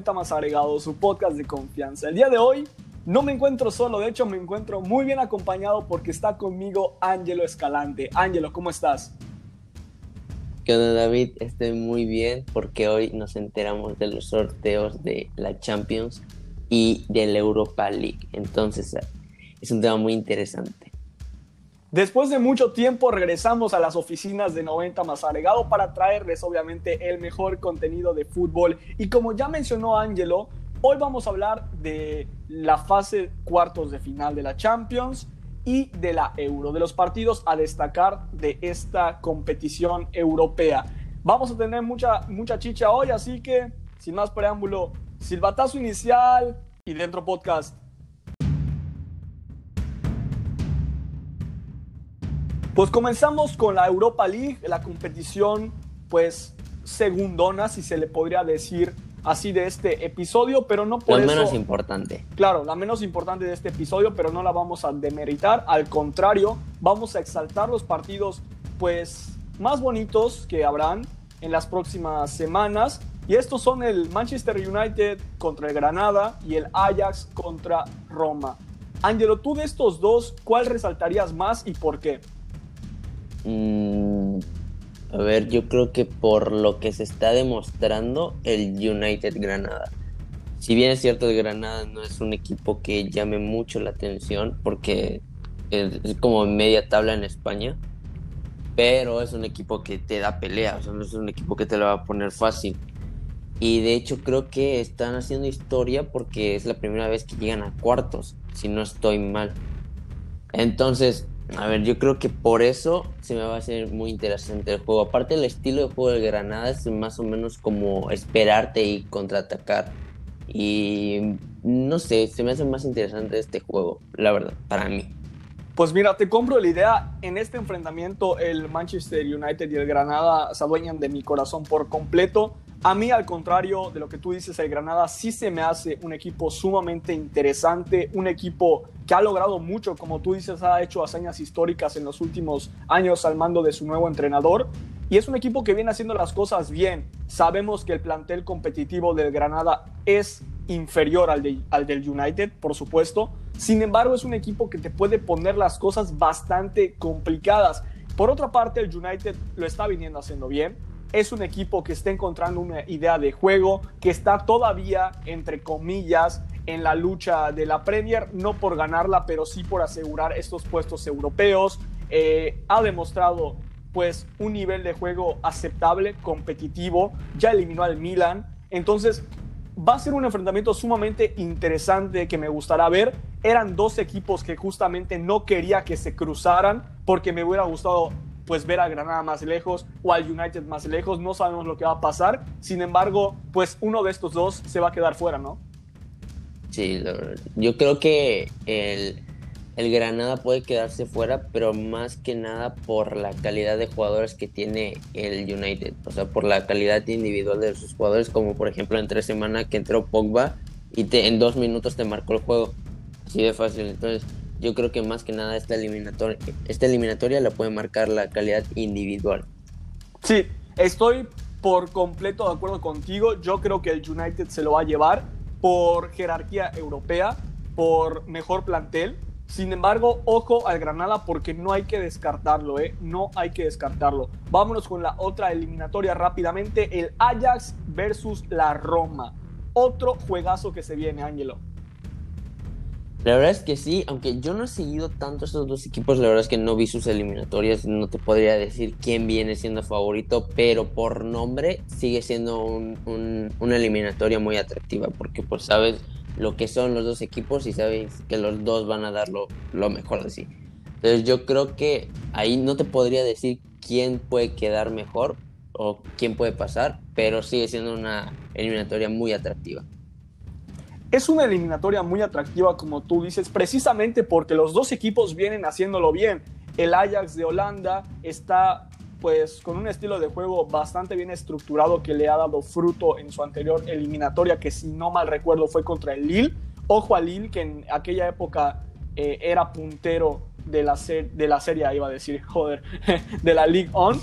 bienvenidos a 90 más agregados, su podcast de confianza. El día de hoy no me encuentro solo, de hecho me encuentro muy bien acompañado porque está conmigo Ángelo Escalante. Ángelo, ¿cómo estás? ¿Qué onda David? Estoy muy bien porque hoy nos enteramos de los sorteos de la Champions y de la Europa League. Entonces es un tema muy interesante. Después de mucho tiempo regresamos a las oficinas de 90 más agregado para traerles obviamente el mejor contenido de fútbol. Y como ya mencionó Angelo, hoy vamos a hablar de la fase cuartos de final de la Champions y de la Euro, de los partidos a destacar de esta competición europea. Vamos a tener mucha, mucha chicha hoy, así que sin más preámbulo, silbatazo inicial y dentro podcast. Pues comenzamos con la Europa League, la competición pues segundona, si se le podría decir así de este episodio, pero no por la eso... menos importante. Claro, la menos importante de este episodio, pero no la vamos a demeritar, al contrario, vamos a exaltar los partidos pues más bonitos que habrán en las próximas semanas. Y estos son el Manchester United contra el Granada y el Ajax contra Roma. Angelo, tú de estos dos, ¿cuál resaltarías más y por qué? Mm, a ver, yo creo que por lo que se está demostrando el United Granada. Si bien es cierto, el Granada no es un equipo que llame mucho la atención porque es, como media tabla en España, pero es un equipo que te da pelea, o sea, no es un equipo que te lo va a poner fácil. Y de hecho creo que están haciendo historia porque es la primera vez que llegan a cuartos, si no estoy mal. Entonces, a ver, yo creo que por eso se me va a hacer muy interesante el juego. Aparte, el estilo de juego del Granada es más o menos como esperarte y contraatacar. Y no sé, se me hace más interesante este juego, la verdad, para mí. Pues mira, te compro la idea. En este enfrentamiento, el Manchester United y el Granada se adueñan de mi corazón por completo. A mí, al contrario de lo que tú dices, el Granada sí se me hace un equipo sumamente interesante, un equipo que ha logrado mucho, como tú dices, ha hecho hazañas históricas en los últimos años al mando de su nuevo entrenador. Y es un equipo que viene haciendo las cosas bien. Sabemos que el plantel competitivo del Granada es inferior al, al del United, por supuesto. Sin embargo, es un equipo que te puede poner las cosas bastante complicadas. Por otra parte, el United lo está viniendo haciendo bien es un equipo que está encontrando una idea de juego, que está todavía, entre comillas, en la lucha de la Premier, no por ganarla, pero sí por asegurar estos puestos europeos. Eh, ha demostrado pues un nivel de juego aceptable, competitivo, ya eliminó al Milan, entonces va a ser un enfrentamiento sumamente interesante que me gustará ver. Eran dos equipos que justamente no quería que se cruzaran porque me hubiera gustado pues ver a Granada más lejos o al United más lejos, no sabemos lo que va a pasar, sin embargo, pues uno de estos dos se va a quedar fuera, ¿no? Sí, yo creo que el, el Granada puede quedarse fuera, pero más que nada por la calidad de jugadores que tiene el United, o sea, por la calidad individual de sus jugadores, como por ejemplo en tres semanas que entró Pogba y te, en dos minutos te marcó el juego, así de fácil, entonces yo creo que más que nada esta eliminatoria, esta eliminatoria la puede marcar la calidad individual. Sí, estoy por completo de acuerdo contigo. Yo creo que el United se lo va a llevar por jerarquía europea, por mejor plantel. Sin embargo, ojo al Granada porque no hay que descartarlo, ¿eh? No hay que descartarlo. Vámonos con la otra eliminatoria rápidamente, el Ajax versus la Roma. Otro juegazo que se viene, Ángelo. La verdad es que sí, aunque yo no he seguido tanto estos dos equipos, la verdad es que no vi sus eliminatorias, no te podría decir quién viene siendo favorito, pero por nombre sigue siendo un, un, una eliminatoria muy atractiva, porque pues sabes lo que son los dos equipos y sabes que los dos van a dar lo, lo mejor de sí. Entonces yo creo que ahí no te podría decir quién puede quedar mejor o quién puede pasar, pero sigue siendo una eliminatoria muy atractiva. Es una eliminatoria muy atractiva, como tú dices, precisamente porque los dos equipos vienen haciéndolo bien. El Ajax de Holanda está pues con un estilo de juego bastante bien estructurado que le ha dado fruto en su anterior eliminatoria, que si no mal recuerdo fue contra el Lille. Ojo al Lille, que en aquella época eh, era puntero de la, de la serie, iba a decir, joder, de la League On.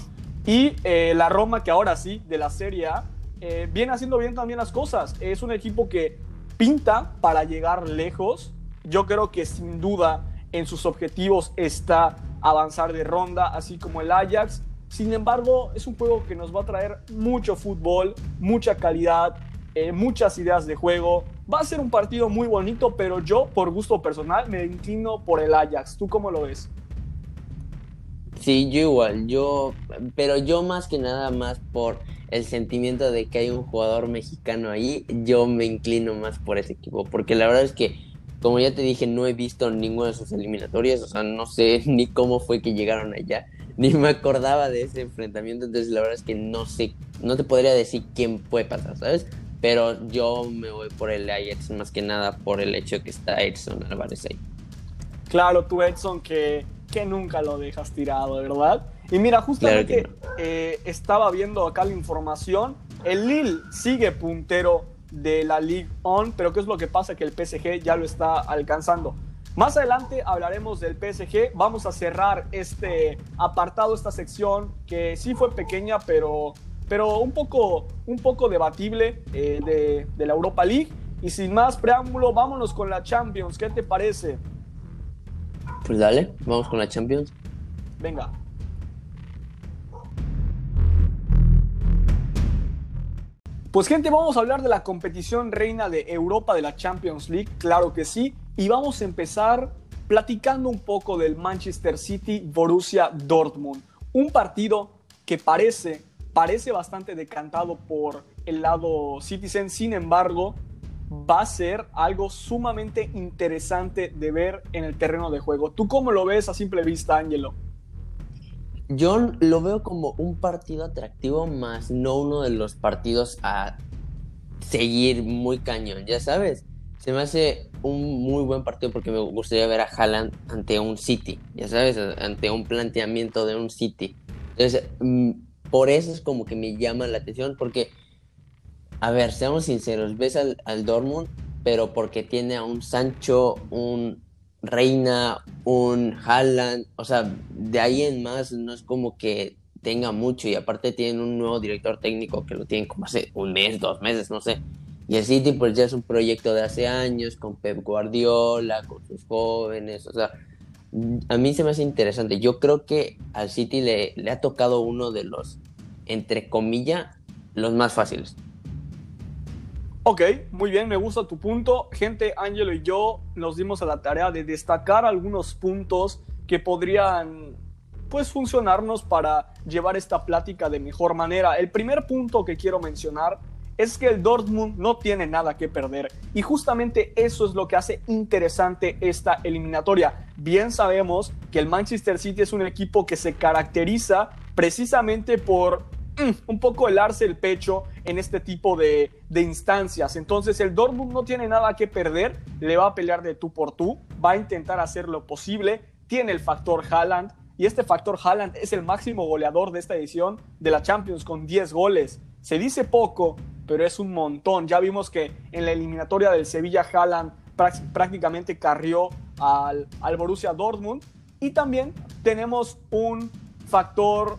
Y eh, la Roma, que ahora sí, de la Serie A, eh, viene haciendo bien también las cosas. Es un equipo que pinta para llegar lejos. Yo creo que sin duda en sus objetivos está avanzar de ronda, así como el Ajax. Sin embargo, es un juego que nos va a traer mucho fútbol, mucha calidad, eh, muchas ideas de juego. Va a ser un partido muy bonito, pero yo, por gusto personal, me inclino por el Ajax. ¿Tú cómo lo ves? Sí, yo igual, yo, pero yo más que nada más por el sentimiento de que hay un jugador mexicano ahí, yo me inclino más por ese equipo, porque la verdad es que, como ya te dije, no he visto ninguna de sus eliminatorias, o sea, no sé ni cómo fue que llegaron allá, ni me acordaba de ese enfrentamiento, entonces la verdad es que no sé, no te podría decir quién puede pasar, ¿sabes? Pero yo me voy por el Ajax más que nada por el hecho de que está Edson Álvarez ahí. Claro, tú Edson que que nunca lo dejas tirado, ¿verdad? Y mira, justamente eh, estaba viendo acá la información. El Lille sigue puntero de la Ligue 1, pero ¿qué es lo que pasa? Que el PSG ya lo está alcanzando. Más adelante hablaremos del PSG. Vamos a cerrar este apartado, esta sección que sí fue pequeña, pero, pero un, poco, un poco debatible eh, de, de la Europa League. Y sin más preámbulo, vámonos con la Champions. ¿Qué te parece? Pues dale, vamos con la Champions. Venga. Pues gente, vamos a hablar de la competición reina de Europa de la Champions League, claro que sí, y vamos a empezar platicando un poco del Manchester City Borussia Dortmund, un partido que parece parece bastante decantado por el lado Citizen, sin embargo, va a ser algo sumamente interesante de ver en el terreno de juego. ¿Tú cómo lo ves a simple vista, Ángelo? Yo lo veo como un partido atractivo, más no uno de los partidos a seguir muy cañón, ya sabes. Se me hace un muy buen partido porque me gustaría ver a Haaland ante un City, ya sabes, ante un planteamiento de un City. Entonces, mm, por eso es como que me llama la atención, porque a ver, seamos sinceros, ves al, Dortmund, pero porque tiene a un Sancho, un Reina, un Haaland, o sea, de ahí en más no es como que tenga mucho y aparte tienen un nuevo director técnico que lo tienen como hace un mes, dos meses, no sé. Y el City pues ya es un proyecto de hace años con Pep Guardiola, con sus jóvenes, o sea, a mí se me hace interesante. Yo creo que al City le, le ha tocado uno de los, entre comillas, los más fáciles. Ok, muy bien, me gusta tu punto. Gente, Ángelo y yo nos dimos a la tarea de destacar algunos puntos que podrían pues funcionarnos para llevar esta plática de mejor manera. El primer punto que quiero mencionar es que el Dortmund no tiene nada que perder y justamente eso es lo que hace interesante esta eliminatoria. Bien sabemos que el Manchester City es un equipo que se caracteriza precisamente por un poco helarse el pecho en este tipo de, instancias. Entonces el Dortmund no tiene nada que perder, le va a pelear de tú por tú, va a intentar hacer lo posible, tiene el factor Haaland y este factor Haaland es el máximo goleador de esta edición de la Champions con 10 goles. Se dice poco, pero es un montón. Ya vimos que en la eliminatoria del Sevilla Haaland prácticamente carrió al, al Borussia Dortmund y también tenemos un factor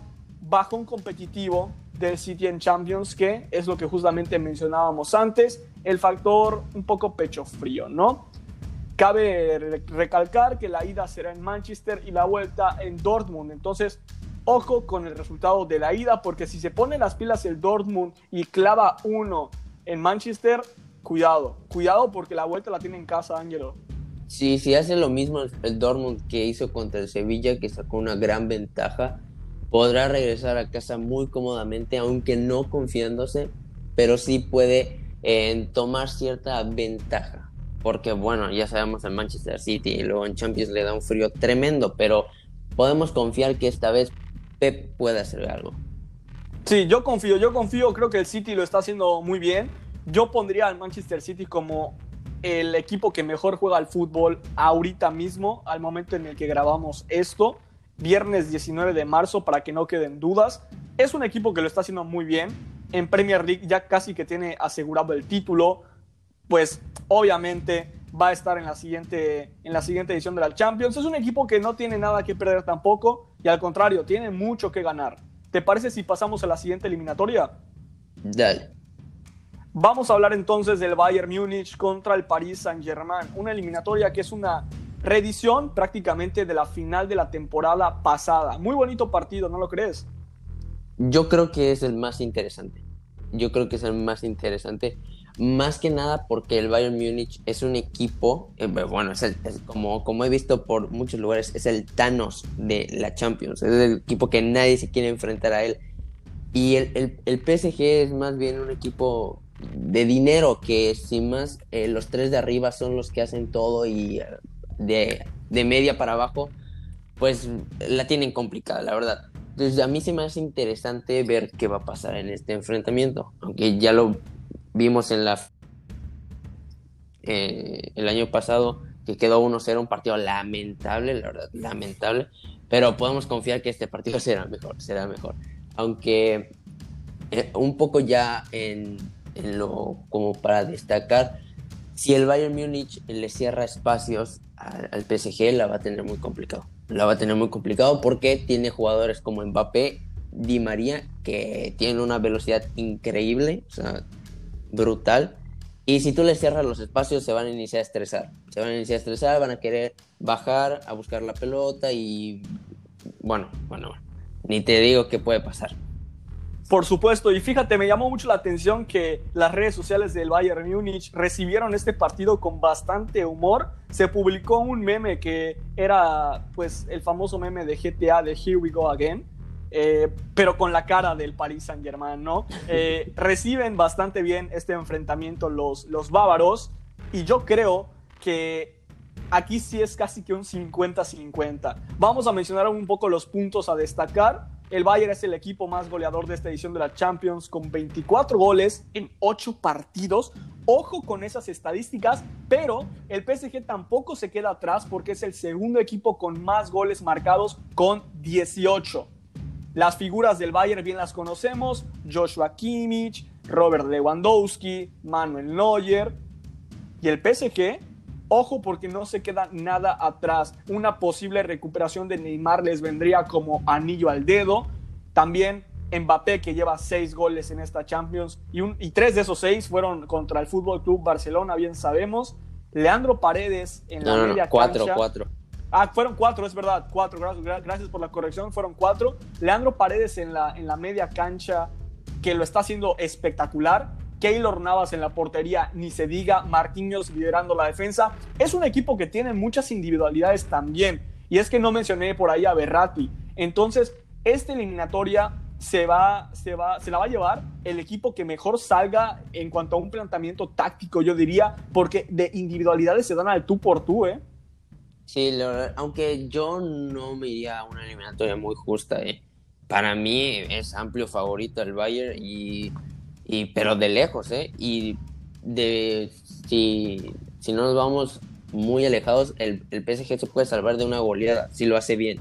bajón competitivo del City en Champions, que es lo que justamente mencionábamos antes, el factor un poco pecho frío, ¿no? Cabe recalcar que la ida será en Manchester y la vuelta en Dortmund, entonces ojo con el resultado de la ida, porque si se pone las pilas el Dortmund y clava uno en Manchester, cuidado, cuidado porque la vuelta la tiene en casa, Ángelo. Sí, si hace lo mismo el Dortmund que hizo contra el Sevilla, que sacó una gran ventaja, podrá regresar a casa muy cómodamente, aunque no confiándose, pero sí puede eh, tomar cierta ventaja. Porque bueno, ya sabemos en Manchester City y luego en Champions le da un frío tremendo, pero podemos confiar que esta vez Pep puede hacer algo. Sí, yo confío, yo confío, creo que el City lo está haciendo muy bien. Yo pondría al Manchester City como el equipo que mejor juega al fútbol ahorita mismo, al momento en el que grabamos esto. Viernes 19 de marzo para que no queden dudas. Es un equipo que lo está haciendo muy bien. En Premier League ya casi que tiene asegurado el título. Pues obviamente va a estar en la siguiente, en la siguiente edición de la Champions. Es un equipo que no tiene nada que perder tampoco y al contrario, tiene mucho que ganar. ¿Te parece si pasamos a la siguiente eliminatoria? Dale. Vamos a hablar entonces del Bayern Múnich contra el Paris Saint-Germain, una eliminatoria que es una reedición prácticamente de la final de la temporada pasada. Muy bonito partido, ¿no lo crees? Yo creo que es el más interesante. Yo creo que es el más interesante. Más que nada porque el Bayern Múnich es un equipo, eh, bueno, es, como, como he visto por muchos lugares, es el Thanos de la Champions. Es el equipo que nadie se quiere enfrentar a él. Y el, el, PSG es más bien un equipo de dinero que si más eh, los tres de arriba son los que hacen todo y de, de media para abajo, pues la tienen complicada, la verdad. Entonces a mí se me hace interesante ver qué va a pasar en este enfrentamiento, aunque ya lo vimos en la eh, el año pasado que quedó 1-0, un partido lamentable, la verdad, lamentable, pero podemos confiar que este partido será mejor, será mejor. Aunque eh, un poco ya en, en, lo como para destacar, si el Bayern Múnich le cierra espacios al, PSG la va a tener muy complicado. La va a tener muy complicado porque tiene jugadores como Mbappé, Di María, que tienen una velocidad increíble, o sea, brutal. Y si tú le cierras los espacios, se van a iniciar a estresar. Se van a iniciar a estresar, van a querer bajar a buscar la pelota y bueno, bueno, ni te digo qué puede pasar. Por supuesto, y fíjate, me llamó mucho la atención que las redes sociales del Bayern Múnich recibieron este partido con bastante humor. Se publicó un meme que era pues el famoso meme de GTA de Here We Go Again, eh, pero con la cara del Paris Saint Germain, ¿no? Eh, reciben bastante bien este enfrentamiento los, los bávaros y yo creo que aquí sí es casi que un 50-50. Vamos a mencionar un poco los puntos a destacar. El Bayern es el equipo más goleador de esta edición de la Champions con 24 goles en 8 partidos. Ojo con esas estadísticas, pero el PSG tampoco se queda atrás porque es el segundo equipo con más goles marcados con 18. Las figuras del Bayern bien las conocemos, Joshua Kimmich, Robert Lewandowski, Manuel Neuer y el PSG Ojo porque no se queda nada atrás. Una posible recuperación de Neymar les vendría como anillo al dedo. También Mbappé que lleva seis goles en esta Champions y, un, y tres de esos seis fueron contra el Fútbol Club Barcelona, bien sabemos. Leandro Paredes en la media cuatro, Cuatro. Ah, fueron cuatro, es verdad, cuatro. Gracias, gracias por la corrección, fueron cuatro. Leandro Paredes en la, en la media cancha que lo está haciendo espectacular. Keylor Navas en la portería, ni se diga, Marquinhos liderando la defensa. Es un equipo que tiene muchas individualidades también. Y es que no mencioné por ahí a Berratti. Entonces, esta eliminatoria se, va, se, va, se la va a llevar el equipo que mejor salga en cuanto a un planteamiento táctico, yo diría, porque de individualidades se dan al tú por tú, ¿eh? Sí, aunque yo no me iría a una eliminatoria muy justa, ¿eh? Para mí es amplio favorito el Bayern y y, pero de lejos, ¿eh? Y de, si, si no nos vamos muy alejados, el, el, PSG se puede salvar de una goleada si lo hace bien.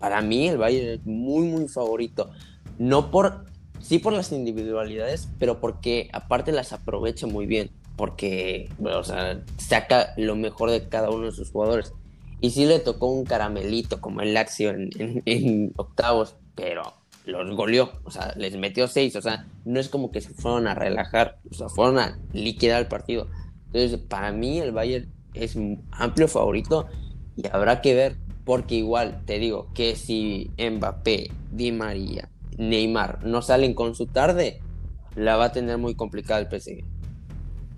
Para mí el Bayern es muy, muy favorito. No por, sí por las individualidades, pero porque aparte las aprovecha muy bien. Porque, o sea, saca lo mejor de cada uno de sus jugadores. Y sí le tocó un caramelito como el Lazio en, en octavos, pero los goleó, o sea, les metió seis, o sea, no es como que se fueron a relajar, o sea, fueron a liquidar el partido. Entonces, para mí el Bayern es un amplio favorito y habrá que ver, porque igual te digo que si Mbappé, Di María, Neymar no salen con su tarde, la va a tener muy complicada el PSG.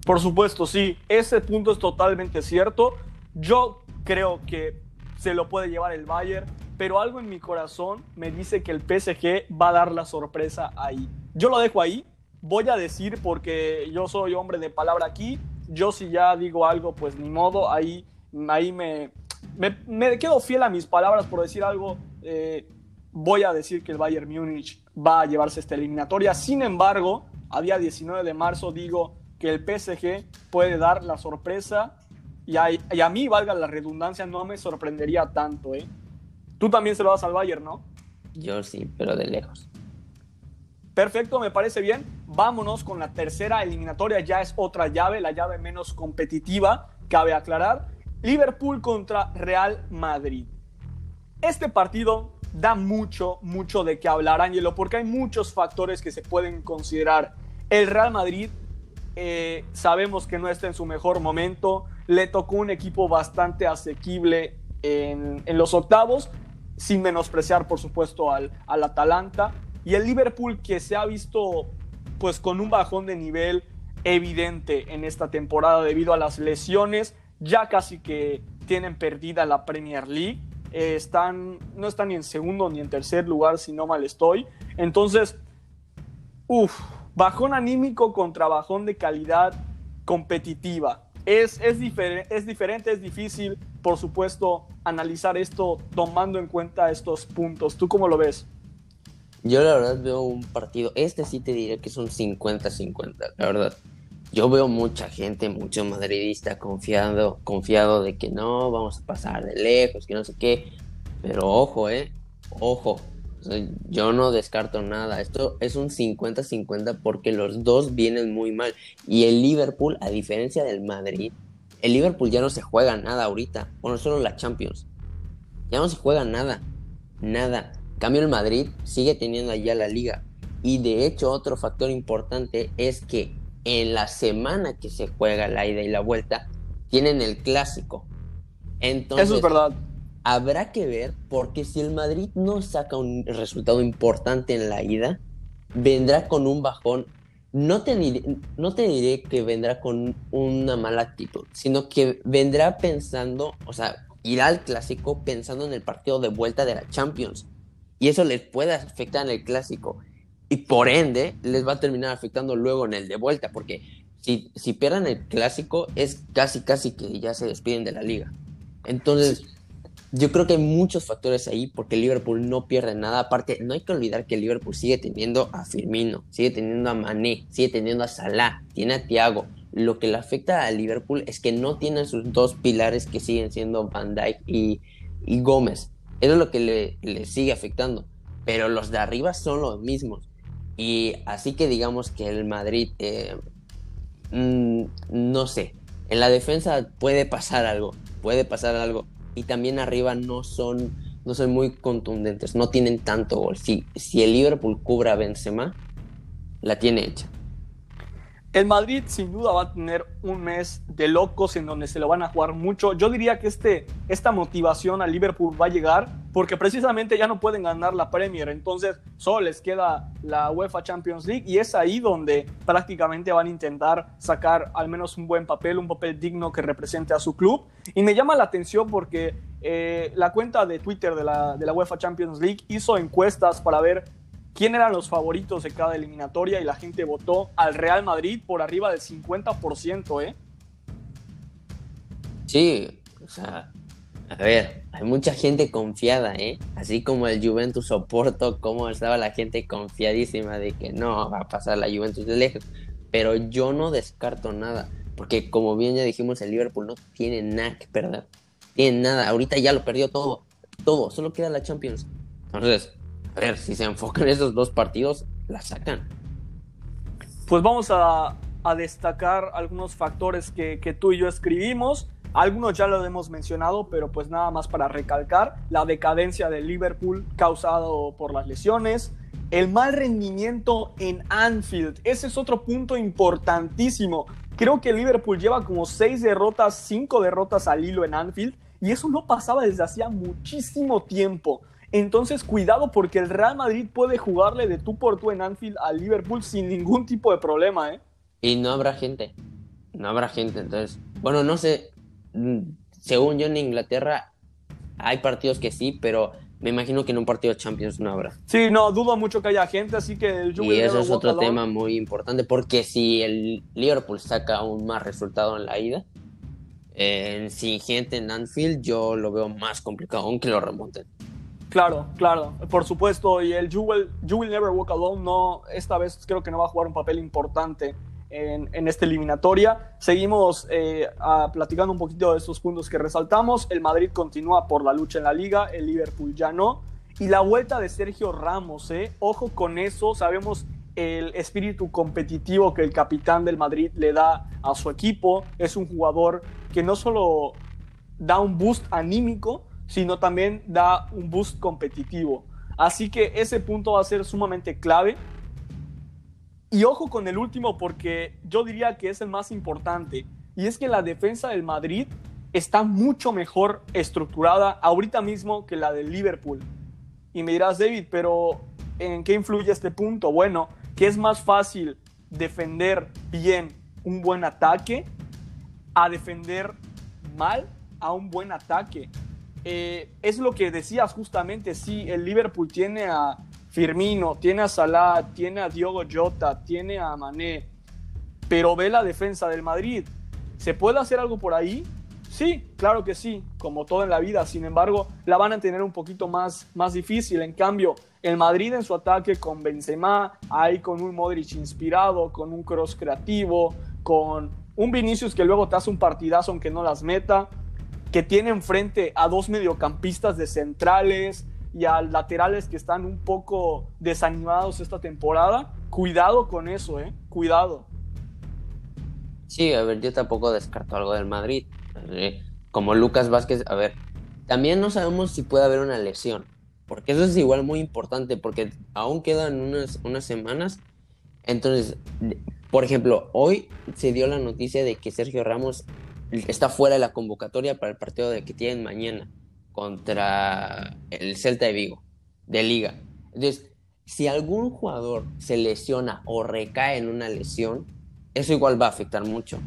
Por supuesto, sí, ese punto es totalmente cierto. Yo creo que se lo puede llevar el Bayern pero algo en mi corazón me dice que el PSG va a dar la sorpresa ahí. Yo lo dejo ahí, voy a decir porque yo soy hombre de palabra aquí, yo si ya digo algo, pues ni modo, ahí, ahí me, me, quedo fiel a mis palabras por decir algo. Eh, voy a decir que el Bayern Múnich va a llevarse esta eliminatoria. Sin embargo, a día 19 de marzo digo que el PSG puede dar la sorpresa y a, y a mí, valga la redundancia, no me sorprendería tanto. ¿eh? Tú también se lo das al Bayern, ¿no? Yo sí, pero de lejos. Perfecto, me parece bien. Vámonos con la tercera eliminatoria. Ya es otra llave, la llave menos competitiva, cabe aclarar. Liverpool contra Real Madrid. Este partido da mucho, mucho de qué hablar, Ángelo, porque hay muchos factores que se pueden considerar. El Real Madrid eh, sabemos que no está en su mejor momento. Le tocó un equipo bastante asequible en, en los octavos, sin menospreciar, por supuesto, al, al Atalanta. Y el Liverpool que se ha visto pues con un bajón de nivel evidente en esta temporada debido a las lesiones, ya casi que tienen perdida la Premier League. Eh, están, no están ni en segundo ni en tercer lugar, si no mal estoy. Entonces, uff, bajón anímico contra bajón de calidad competitiva. Es, es, es diferente, es difícil, por supuesto, analizar esto tomando en cuenta estos puntos. ¿Tú cómo lo ves? Yo la verdad veo un partido, este sí te diría que es un 50-50, la verdad. Yo veo mucha gente, mucho madridista confiado, confiado de que no, vamos a pasar de lejos, que no sé qué. Pero ojo, eh, ojo. yo no descarto nada. Esto es un 50-50 porque los dos vienen muy mal. Y el Liverpool, a diferencia del Madrid, el Liverpool ya no se juega nada ahorita. Bueno, solo la Champions. Ya no se juega nada. Nada cambio el Madrid sigue teniendo allá la liga. Y de hecho otro factor importante es que en la semana que se juega la ida y la vuelta, tienen el clásico. Entonces, Eso es verdad. Habrá que ver porque si el Madrid no saca un resultado importante en la ida, vendrá con un bajón. No te, diré, que vendrá con una mala actitud, sino que vendrá pensando, o sea, irá al clásico pensando en el partido de vuelta de la Champions y eso les puede afectar en el clásico. Y por ende, les va a terminar afectando luego en el de vuelta, porque si, si pierdan el clásico, es casi, casi que ya se despiden de la liga. Entonces, yo creo que hay muchos factores ahí, porque Liverpool no pierde nada. Aparte, no hay que olvidar que Liverpool sigue teniendo a Firmino, sigue teniendo a Mané, sigue teniendo a Salah, tiene a Thiago. Lo que le afecta a Liverpool es que no tienen sus dos pilares que siguen siendo Van Dijk y, y Gómez. Eso es lo que le, sigue afectando. Pero los de arriba son los mismos. Y así que digamos que el Madrid, eh, mm, no sé, en la defensa puede pasar algo, puede pasar algo. Y también arriba no son, no son muy contundentes, no tienen tanto gol. Si, si el Liverpool cubra a Benzema, la tiene hecha. El Madrid sin duda va a tener un mes de locos en donde se lo van a jugar mucho. Yo diría que este, esta motivación al Liverpool va a llegar porque precisamente ya no pueden ganar la Premier. Entonces solo les queda la UEFA Champions League y es ahí donde prácticamente van a intentar sacar al menos un buen papel, un papel digno que represente a su club. Y me llama la atención porque eh, la cuenta de Twitter de la, de la UEFA Champions League hizo encuestas para ver quién eran los favoritos de cada eliminatoria y la gente votó al Real Madrid por arriba del 50%, ¿eh? Sí, o sea, a ver, hay mucha gente confiada, ¿eh? Así como el Juventus soporto, como estaba la gente confiadísima de que no va a pasar la Juventus de lejos. Pero yo no descarto nada, porque como bien ya dijimos, el Liverpool no tiene nada que perder. Tiene nada, ahorita ya lo perdió todo, todo, solo queda la Champions. Entonces, a ver, si se enfocan en esos dos partidos, la sacan. Pues vamos a, destacar algunos factores que, que, tú y yo escribimos. Algunos ya lo hemos mencionado, pero pues nada más para recalcar, la decadencia de Liverpool causado por las lesiones, el mal rendimiento en Anfield, ese es otro punto importantísimo. Creo que Liverpool lleva como seis derrotas, cinco derrotas al hilo en Anfield, y eso no pasaba desde hacía muchísimo tiempo. Entonces, cuidado porque el Real Madrid puede jugarle de tú por tú en Anfield al Liverpool sin ningún tipo de problema, ¿eh? Y no habrá gente. No habrá gente, entonces. Bueno, no sé. Mm, según yo en Inglaterra hay partidos que sí, pero me imagino que en un partido de Champions no habrá. Sí, no, dudo mucho que haya gente, así que el Y eso es otro tema muy importante, porque si el Liverpool saca un más resultado en la ida, sin gente en Anfield, yo lo veo más complicado, aunque lo remonten. Claro, claro, por supuesto. Y el You Will, Never Walk Alone, no, esta vez creo que no va a jugar un papel importante en, esta eliminatoria. Seguimos eh, platicando un poquito de estos puntos que resaltamos. El Madrid continúa por la lucha en la liga, el Liverpool ya no. Y la vuelta de Sergio Ramos, ¿eh? ojo con eso, sabemos el espíritu competitivo que el capitán del Madrid le da a su equipo. Es un jugador que no solo da un boost anímico, sino también da un boost competitivo. Así que ese punto va a ser sumamente clave. Y ojo con el último porque yo diría que es el más importante. Y es que la defensa del Madrid está mucho mejor estructurada ahorita mismo que la del Liverpool. Y me dirás, David, pero ¿en qué influye este punto? Bueno, que es más fácil defender bien un buen ataque a defender mal a un buen ataque. Eh, es lo que decías justamente, sí, el Liverpool tiene a Firmino, tiene a Salah, tiene a Diogo Jota, tiene a Mané, pero ve la defensa del Madrid. ¿Se puede hacer algo por ahí? Sí, claro que sí, como todo en la vida. Sin embargo, la van a tener un poquito más, más difícil. En cambio, el Madrid en su ataque con Benzema, ahí con un Modric inspirado, con un cross creativo, con un Vinicius que luego te hace un partidazo aunque no las meta que tiene enfrente a dos mediocampistas de centrales y a laterales que están un poco desanimados esta temporada. Cuidado con eso, ¿eh? Cuidado. Sí, a ver, yo tampoco descarto algo del Madrid. Eh, como Lucas Vázquez, a ver, también no sabemos si puede haber una lesión, porque eso es igual muy importante, porque aún quedan unas, unas semanas. Entonces, por ejemplo, hoy se dio la noticia de que Sergio Ramos está fuera de la convocatoria para el partido de que tienen mañana contra el Celta de Vigo, de liga. Entonces, si algún jugador se lesiona o recae en una lesión, eso igual va a afectar mucho.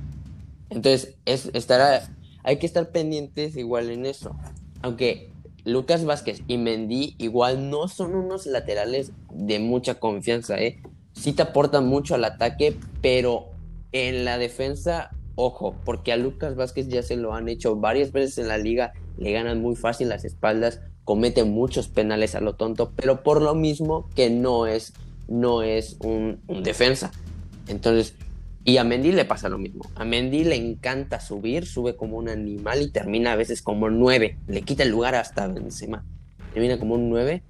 Entonces, es, estará, hay que estar pendientes igual en eso. Aunque Lucas Vázquez y Mendy igual no son unos laterales de mucha confianza, ¿eh? Sí te aportan mucho al ataque, pero en la defensa Ojo, porque a Lucas Vázquez ya se lo han hecho varias veces en la liga, le ganan muy fácil las espaldas, comete muchos penales a lo tonto, pero por lo mismo que no es, no es un, defensa. Entonces, y a Mendy le pasa lo mismo. A Mendy le encanta subir, sube como un animal y termina a veces como nueve. Le quita el lugar hasta Benzema. Termina como un nueve.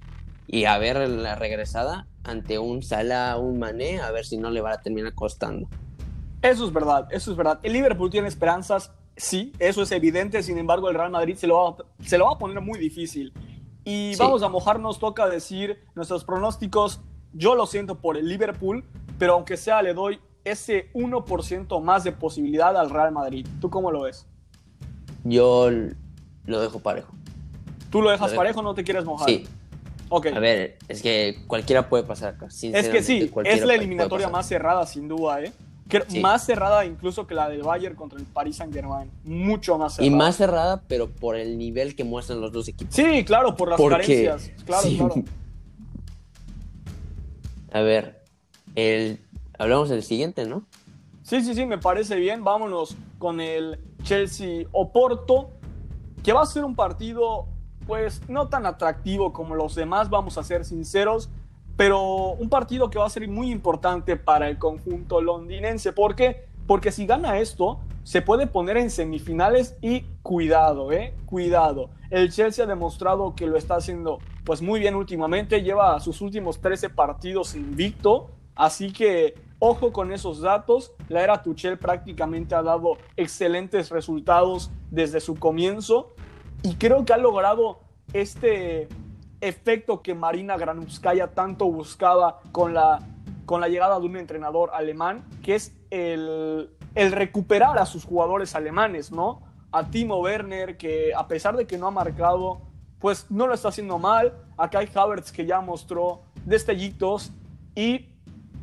Y a ver la regresada ante un Salah, un Mané, a ver si no le va a terminar costando. Eso es verdad, eso es verdad. El Liverpool tiene esperanzas, sí, eso es evidente. Sin embargo, el Real Madrid se lo va, se lo va a poner muy difícil. Y vamos a mojarnos, toca decir nuestros pronósticos. Yo lo siento por el Liverpool, pero aunque sea, le doy ese 1% más de posibilidad al Real Madrid. ¿Tú cómo lo ves? Yo lo dejo parejo. ¿Tú lo dejas parejo o no te quieres mojar? Sí. Okay. A ver, es que cualquiera puede pasar acá. Es que sí, es la eliminatoria más cerrada, sin duda, ¿eh? Más cerrada incluso que la del Bayern contra el Paris Saint Germain. Mucho más cerrada. Y más cerrada, pero por el nivel que muestran los dos equipos. Sí, claro, por las carencias. Claro, claro. A ver, el... hablamos del siguiente, ¿no? Sí, sí, sí, me parece bien. Vámonos con el Chelsea Oporto, que va a ser un partido, pues, no tan atractivo como los demás, vamos a ser sinceros pero un partido que va a ser muy importante para el conjunto londinense. ¿Por qué? Porque si gana esto, se puede poner en semifinales y cuidado, ¿eh? Cuidado. El Chelsea ha demostrado que lo está haciendo pues muy bien últimamente, lleva sus últimos 13 partidos invicto, así que ojo con esos datos. La era Tuchel prácticamente ha dado excelentes resultados desde su comienzo y creo que ha logrado este efecto que Marina Granuskaya tanto buscaba con la, con la llegada de un entrenador alemán, que es el, recuperar a sus jugadores alemanes, ¿no? A Timo Werner, que a pesar de que no ha marcado, pues no lo está haciendo mal. Acá hay Havertz que ya mostró destellitos y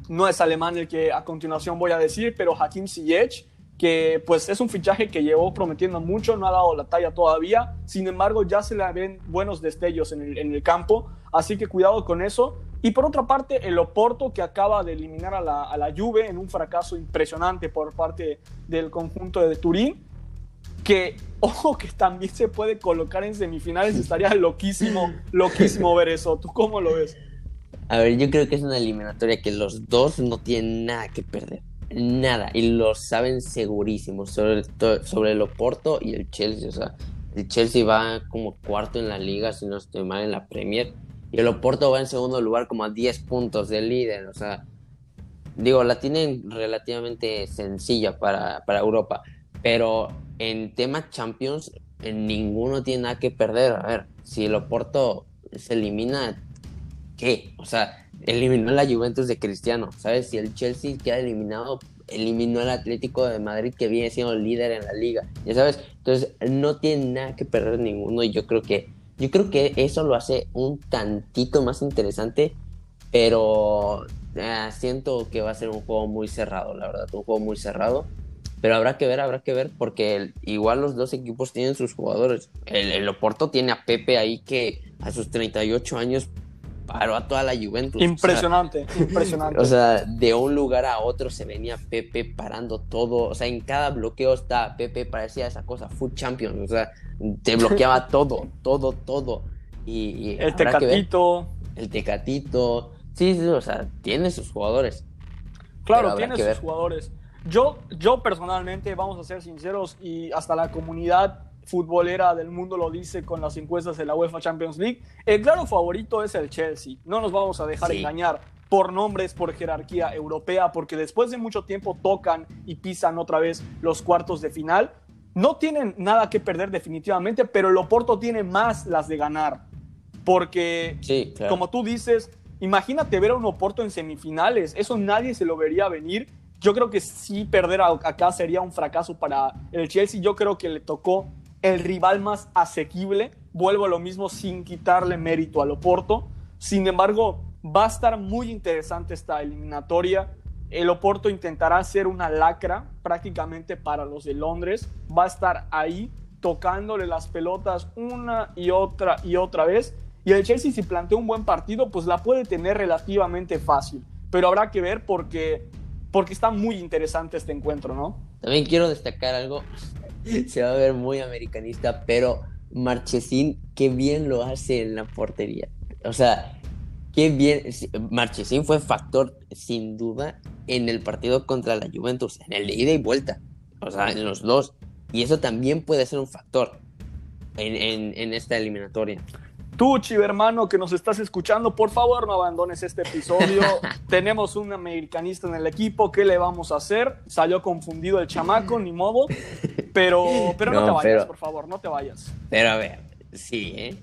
no es alemán el que a continuación voy a decir, pero Hakim Ziyech que pues es un fichaje que llevó prometiendo mucho, no ha dado la talla todavía, sin embargo ya se le ven buenos destellos en el, campo, así que cuidado con eso. Y por otra parte, el Oporto que acaba de eliminar a la, a la Juve en un fracaso impresionante por parte del conjunto de Turín, que ojo que también se puede colocar en semifinales, estaría loquísimo, loquísimo ver eso. ¿Tú cómo lo ves? A ver, yo creo que es una eliminatoria que los dos no tienen nada que perder nada y lo saben segurísimo sobre, sobre el Oporto y el Chelsea. O sea, el Chelsea va como cuarto en la liga, si no estoy mal, en la Premier. Y el Oporto va en segundo lugar como a 10 puntos del líder. O sea, digo, la tienen relativamente sencilla para, para Europa. Pero en tema Champions, en ninguno tiene nada que perder. A ver, si el Oporto se elimina, ¿qué? O sea, eliminó a la Juventus de Cristiano, ¿sabes? Si el Chelsea queda eliminado, eliminó al Atlético de Madrid que viene siendo líder en la liga, ya sabes, entonces no tiene nada que perder ninguno y yo creo que yo creo que eso lo hace un tantito más interesante, pero eh, siento que va a ser un juego muy cerrado, la verdad, un juego muy cerrado. Pero habrá que ver, habrá que ver, porque igual los dos equipos tienen sus jugadores. El, el Oporto tiene a Pepe ahí que a sus 38 años paró a toda la Juventus. Impresionante, impresionante. O sea, de un lugar a otro se venía Pepe parando todo. O sea, en cada bloqueo está Pepe, parecía esa cosa, Food Champions. O sea, te bloqueaba todo, todo, todo. Y, el Tecatito. el Tecatito. Sí, sí, o sea, tiene sus jugadores. Claro, tiene sus jugadores. Yo, yo personalmente, vamos a ser sinceros, y hasta la comunidad futbolera del mundo lo dice con las encuestas de la UEFA Champions League. El claro favorito es el Chelsea. No nos vamos a dejar engañar por nombres, por jerarquía europea, porque después de mucho tiempo tocan y pisan otra vez los cuartos de final. No tienen nada que perder definitivamente, pero el Oporto tiene más las de ganar. Porque, como tú dices, imagínate ver a un Oporto en semifinales. Eso nadie se lo vería venir. Yo creo que sí perder acá sería un fracaso para el Chelsea. Yo creo que le tocó el rival más asequible. Vuelvo a lo mismo sin quitarle mérito al Oporto. Sin embargo, va a estar muy interesante esta eliminatoria. El Oporto intentará hacer una lacra prácticamente para los de Londres. Va a estar ahí tocándole las pelotas una y otra y otra vez. Y el Chelsea si plantea un buen partido, pues la puede tener relativamente fácil. Pero habrá que ver porque, porque está muy interesante este encuentro, ¿no? También quiero destacar algo se va a ver muy americanista, pero Marchesín, qué bien lo hace en la portería. O sea, qué bien. Marchesín fue factor, sin duda, en el partido contra la Juventus, en el de ida y vuelta. O sea, en los dos. Y eso también puede ser un factor en, en esta eliminatoria. Tú, hermano, que nos estás escuchando, por favor no abandones este episodio. Tenemos un americanista en el equipo, ¿qué le vamos a hacer? Salió confundido el chamaco, ni modo. Pero, pero no, te vayas, por favor, no te vayas. Pero a ver, sí, ¿eh?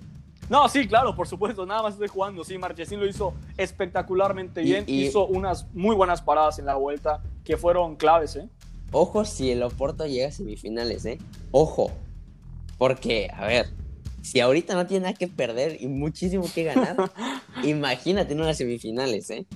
No, sí, claro, por supuesto, nada más estoy jugando. Sí, Marchesín lo hizo espectacularmente bien. Hizo unas muy buenas paradas en la vuelta que fueron claves, ¿eh? Ojo si el Oporto llega a semifinales, ¿eh? Ojo. Porque, a ver, si ahorita no tiene nada que perder y muchísimo que ganar, imagínate en unas semifinales, ¿eh?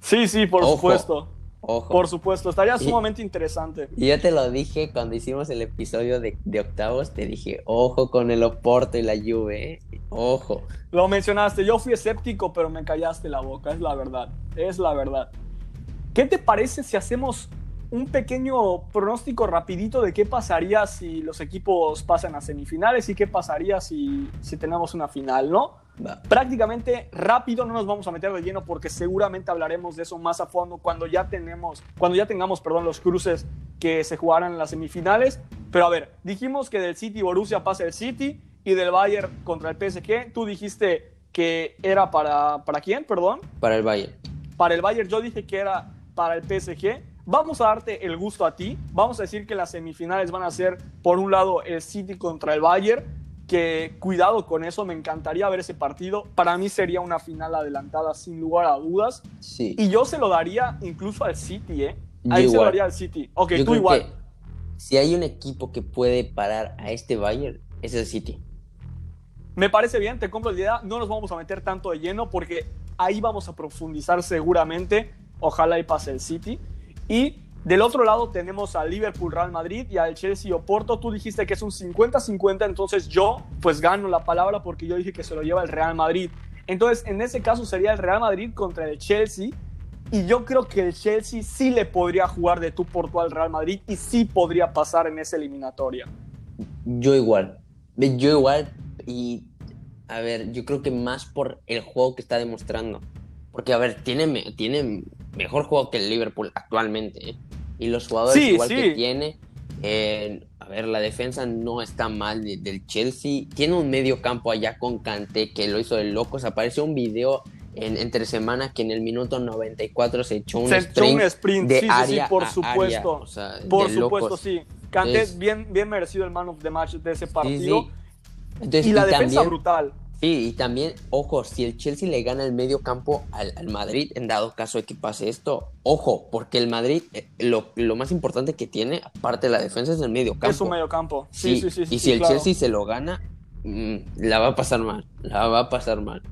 Sí, sí, por supuesto. Ojo. Por supuesto, estaría sumamente interesante. Y yo te lo dije cuando hicimos el episodio de, octavos, te dije, ojo con el Oporto y la Juve, ¿eh? ojo. Lo mencionaste, yo fui escéptico, pero me callaste la boca, es la verdad, es la verdad. ¿Qué te parece si hacemos un pequeño pronóstico rapidito de qué pasaría si los equipos pasan a semifinales y qué pasaría si, si tenemos una final, ¿no? Prácticamente rápido, no nos vamos a meter de lleno porque seguramente hablaremos de eso más a fondo cuando ya tenemos, cuando ya tengamos, perdón, los cruces que se jugarán en las semifinales. Pero a ver, dijimos que del City Borussia pasa el City y del Bayern contra el PSG. Tú dijiste que era para, ¿para quién, perdón? Para el Bayern. Para el Bayern, yo dije que era para el PSG. Vamos a darte el gusto a ti. Vamos a decir que las semifinales van a ser, por un lado, el City contra el Bayern. Que cuidado con eso, me encantaría ver ese partido. Para mí sería una final adelantada, sin lugar a dudas. Sí. Y yo se lo daría incluso al City, ¿eh? Ahí se lo daría al City. Ok, tú igual. si hay un equipo que puede parar a este Bayern, es el City. Me parece bien, te compro la idea. No nos vamos a meter tanto de lleno porque ahí vamos a profundizar seguramente. Ojalá y pase el City. Y del otro lado tenemos al Liverpool Real Madrid y al Chelsea Oporto. Tú dijiste que es un 50-50, entonces yo pues gano la palabra porque yo dije que se lo lleva el Real Madrid. Entonces en ese caso sería el Real Madrid contra el Chelsea. Y yo creo que el Chelsea sí le podría jugar de tú por tú al Real Madrid y sí podría pasar en esa eliminatoria. Yo igual. Yo igual. Y a ver, yo creo que más por el juego que está demostrando. Porque, a ver, tiene, tiene mejor juego que el Liverpool actualmente. ¿eh? y los jugadores Sí, igual sí. que tiene. eh, a ver, la defensa no está mal de- del Chelsea. Tiene un medio campo allá con Kanté que lo hizo de locos. Apareció un video en, entre semana que en el minuto 94 se echó un Se echó sprint un sprint, de sí, área por a supuesto. área, o sea, Por supuesto, locos. sí. Kanté Es- bien, bien merecido el man of the match de ese partido. sí. Entonces, Y la defensa también- brutal. Sí, y también, ojo, si el Chelsea le gana el medio campo al, al Madrid, en dado caso de que pase esto, ojo, porque el Madrid, eh, lo, lo más importante que tiene, aparte de la defensa, es el medio campo. Es un medio campo. Sí, sí, sí. sí, y sí, si el claro. Chelsea se lo gana, mm, la va a pasar mal, la va a pasar mal.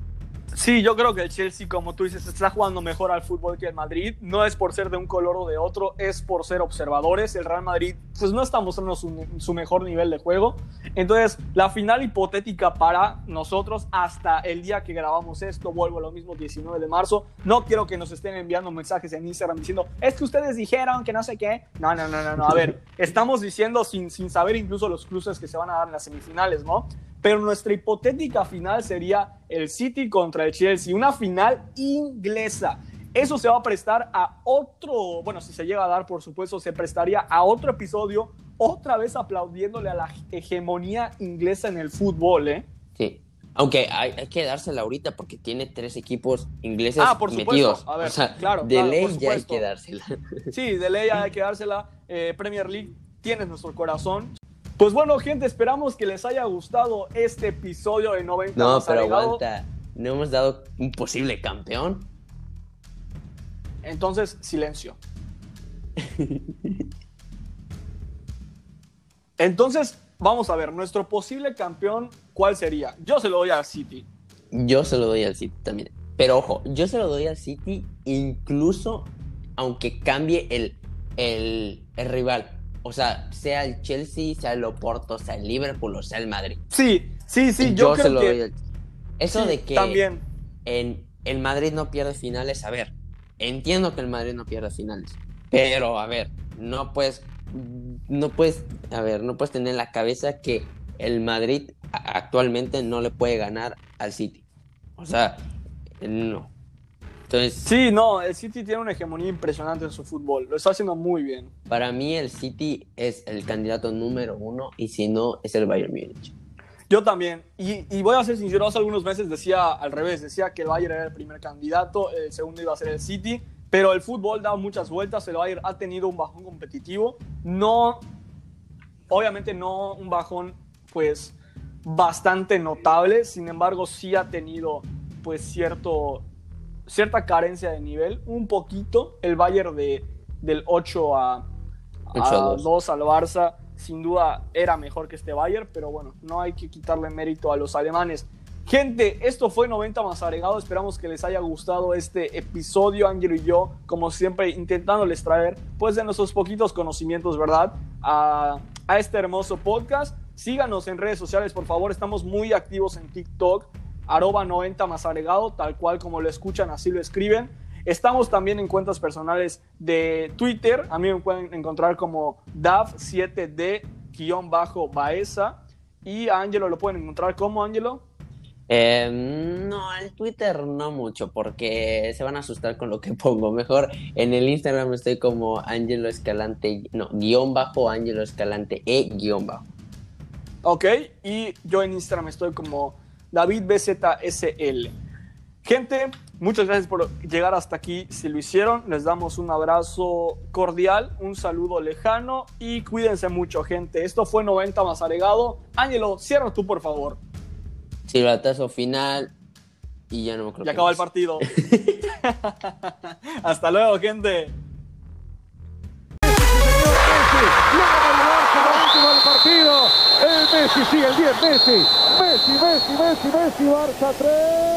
Sí, yo creo que el Chelsea, como tú dices, está jugando mejor al fútbol que el Madrid. No es por ser de un color o de otro, es por ser observadores. El Real Madrid, pues no está mostrando su, su mejor nivel de juego. Entonces, la final hipotética para nosotros hasta el día que grabamos esto, vuelvo a lo mismo, 19 de marzo. No quiero que nos estén enviando mensajes en Instagram diciendo, es que ustedes dijeron que no sé qué. No, no, no, no, no. A ver, estamos diciendo sin, sin saber incluso los cruces que se van a dar en las semifinales, ¿no? Pero nuestra hipotética final sería el City contra el Chelsea, una final inglesa. Eso se va a prestar a otro, bueno, si se llega a dar, por supuesto, se prestaría a otro episodio, otra vez aplaudiéndole a la hegemonía inglesa en el fútbol, ¿eh? Sí. Aunque hay, hay que dársela ahorita porque tiene tres equipos ingleses Ah, por supuesto. A ver, o sea, claro, de claro, ley por ya hay que dársela. Sí, de ley hay que dársela. Eh, Premier League, tienes nuestro corazón. Pues bueno, gente, esperamos que les haya gustado este episodio de 90 No, pero agregado. aguanta. No hemos dado un posible campeón. Entonces, silencio. Entonces, vamos a ver, nuestro posible campeón, ¿cuál sería? Yo se lo doy al City. Yo se lo doy al City también. Pero ojo, yo se lo doy al City incluso aunque cambie el, el, el rival. O sea, sea el Chelsea, sea el Oporto, sea el Liverpool o sea el Madrid. Sí, sí, sí, yo yo, se creo lo que doy Eso sí, de que también. en el Madrid no pierde finales, a ver, entiendo que el Madrid no pierda finales, pero a ver, no puedes, no puedes, a ver, no puedes tener en la cabeza que el Madrid actualmente no le puede ganar al City. O sea, no. Entonces, Sí, no, el City tiene una hegemonía impresionante en su fútbol. Lo está haciendo muy bien. para mí el City es el candidato número uno y si no, es el Bayern Múnich. Yo también. Y, y voy a ser sincero, hace algunos meses decía al revés, decía que el Bayern era el primer candidato, el segundo iba a ser el City, pero el fútbol da muchas vueltas, el Bayern ha tenido un bajón competitivo, no, obviamente no un bajón pues bastante notable, sin embargo sí ha tenido pues cierto, cierta carencia de nivel, un poquito, el Bayern de, del 8 a, 8 a 2. 2. al Barça, sin duda era mejor que este Bayern, pero bueno, no hay que quitarle mérito a los alemanes. Gente, esto fue 90 más agregado. Esperamos que les haya gustado este episodio, Ángelo y yo, como siempre, intentándoles traer, pues, de nuestros poquitos conocimientos, ¿verdad? A, a este hermoso podcast. Síganos en redes sociales, por favor. Estamos muy activos en TikTok, arroba 90 más agregado, tal cual como lo escuchan, así lo escriben. Estamos también en cuentas personales de Twitter. A mí me pueden encontrar como DAV7D-Baeza. Y a Ángelo lo pueden encontrar como Ángelo. Eh, no, en Twitter no mucho, porque se van a asustar con lo que pongo. Mejor en el Instagram estoy como Angelo Escalante, no, guion bajo Angelo Escalante, e guion bajo. Ok. Y yo en Instagram estoy como DavidBZSL. Gente, muchas gracias por llegar hasta aquí. Si lo hicieron, les damos un abrazo cordial, un saludo lejano y cuídense mucho, gente. Esto fue 90 más agregado. Ángelo, cierra tú, por favor. Silbatazo final y ya no me acuerdo. Ya acaba el partido. Hasta luego, gente. último del partido. El Messi sigue el 10, Messi. Messi, Messi, Messi, Messi, Barça 3. Real Madrid 2.